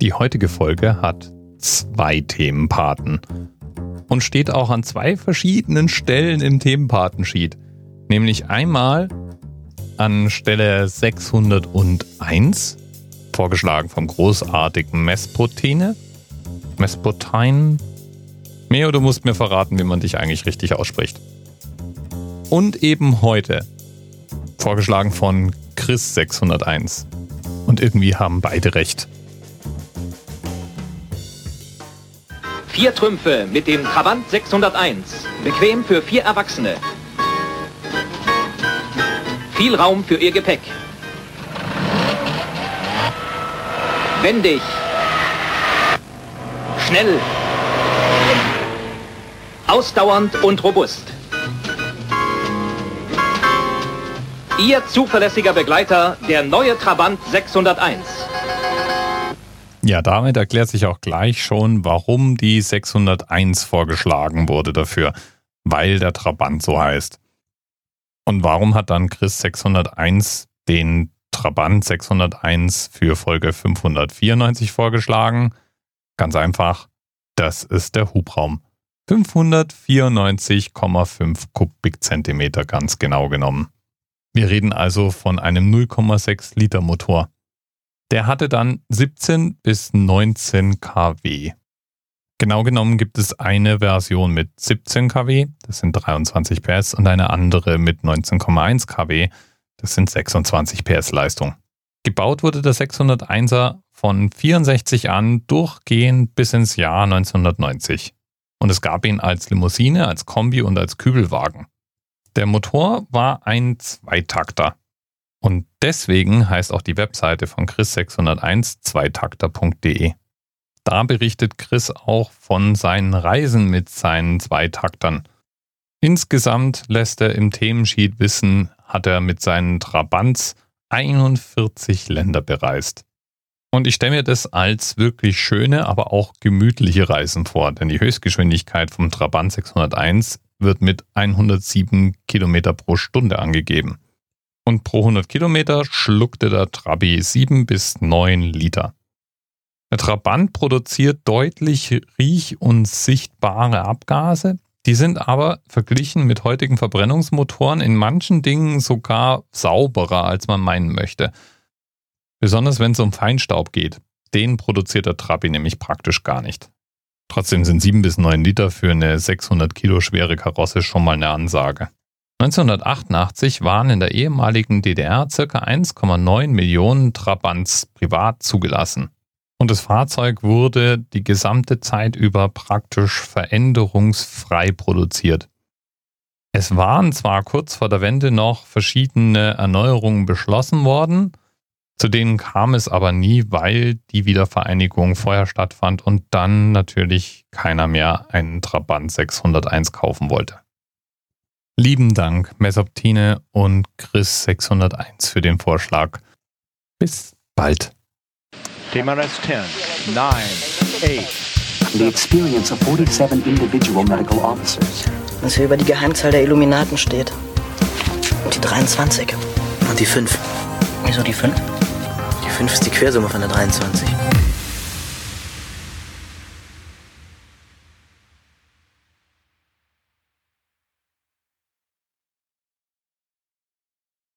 Die heutige Folge hat zwei Themenpaten und steht auch an zwei verschiedenen Stellen im Themenpatensheet. Nämlich einmal an Stelle 601, vorgeschlagen vom großartigen Mespotene. Mespotein. Meo, du musst mir verraten, wie man dich eigentlich richtig ausspricht. Und eben heute, vorgeschlagen von Chris 601. Und irgendwie haben beide recht. Vier Trümpfe mit dem Trabant 601. Bequem für vier Erwachsene. Viel Raum für ihr Gepäck. Wendig. Schnell. Ausdauernd und robust. Ihr zuverlässiger Begleiter, der neue Trabant 601. Ja, damit erklärt sich auch gleich schon, warum die 601 vorgeschlagen wurde dafür, weil der Trabant so heißt. Und warum hat dann Chris 601 den Trabant 601 für Folge 594 vorgeschlagen? Ganz einfach, das ist der Hubraum. 594,5 Kubikzentimeter ganz genau genommen. Wir reden also von einem 0,6 Liter Motor. Der hatte dann 17 bis 19 kW. Genau genommen gibt es eine Version mit 17 kW, das sind 23 PS, und eine andere mit 19,1 kW, das sind 26 PS Leistung. Gebaut wurde der 601er von 64 an durchgehend bis ins Jahr 1990. Und es gab ihn als Limousine, als Kombi und als Kübelwagen. Der Motor war ein Zweitakter. Und deswegen heißt auch die Webseite von Chris 601 zweitakter.de. Da berichtet Chris auch von seinen Reisen mit seinen Zweitaktern. Insgesamt lässt er im Themensheet wissen, hat er mit seinen Trabants 41 Länder bereist. Und ich stelle mir das als wirklich schöne, aber auch gemütliche Reisen vor, denn die Höchstgeschwindigkeit vom Trabant 601 wird mit 107 Kilometer pro Stunde angegeben und pro 100 Kilometer schluckte der Trabi 7 bis 9 Liter. Der Trabant produziert deutlich riech- und sichtbare Abgase, die sind aber verglichen mit heutigen Verbrennungsmotoren in manchen Dingen sogar sauberer, als man meinen möchte. Besonders wenn es um Feinstaub geht. Den produziert der Trabi nämlich praktisch gar nicht. Trotzdem sind 7 bis 9 Liter für eine 600 Kilo schwere Karosse schon mal eine Ansage. 1988 waren in der ehemaligen DDR ca. 1,9 Millionen Trabants privat zugelassen. Und das Fahrzeug wurde die gesamte Zeit über praktisch veränderungsfrei produziert. Es waren zwar kurz vor der Wende noch verschiedene Erneuerungen beschlossen worden, zu denen kam es aber nie, weil die Wiedervereinigung vorher stattfand und dann natürlich keiner mehr einen Trabant 601 kaufen wollte. Lieben Dank, Mesoptine und Chris 601 für den Vorschlag. Bis bald. TMRS 10, 9, 8. The experience of 47 individual medical officers. Was hier über die Geheimzahl der Illuminaten steht. Und die 23. Und die 5. Wieso die 5? Die 5 ist die Quersumme von der 23.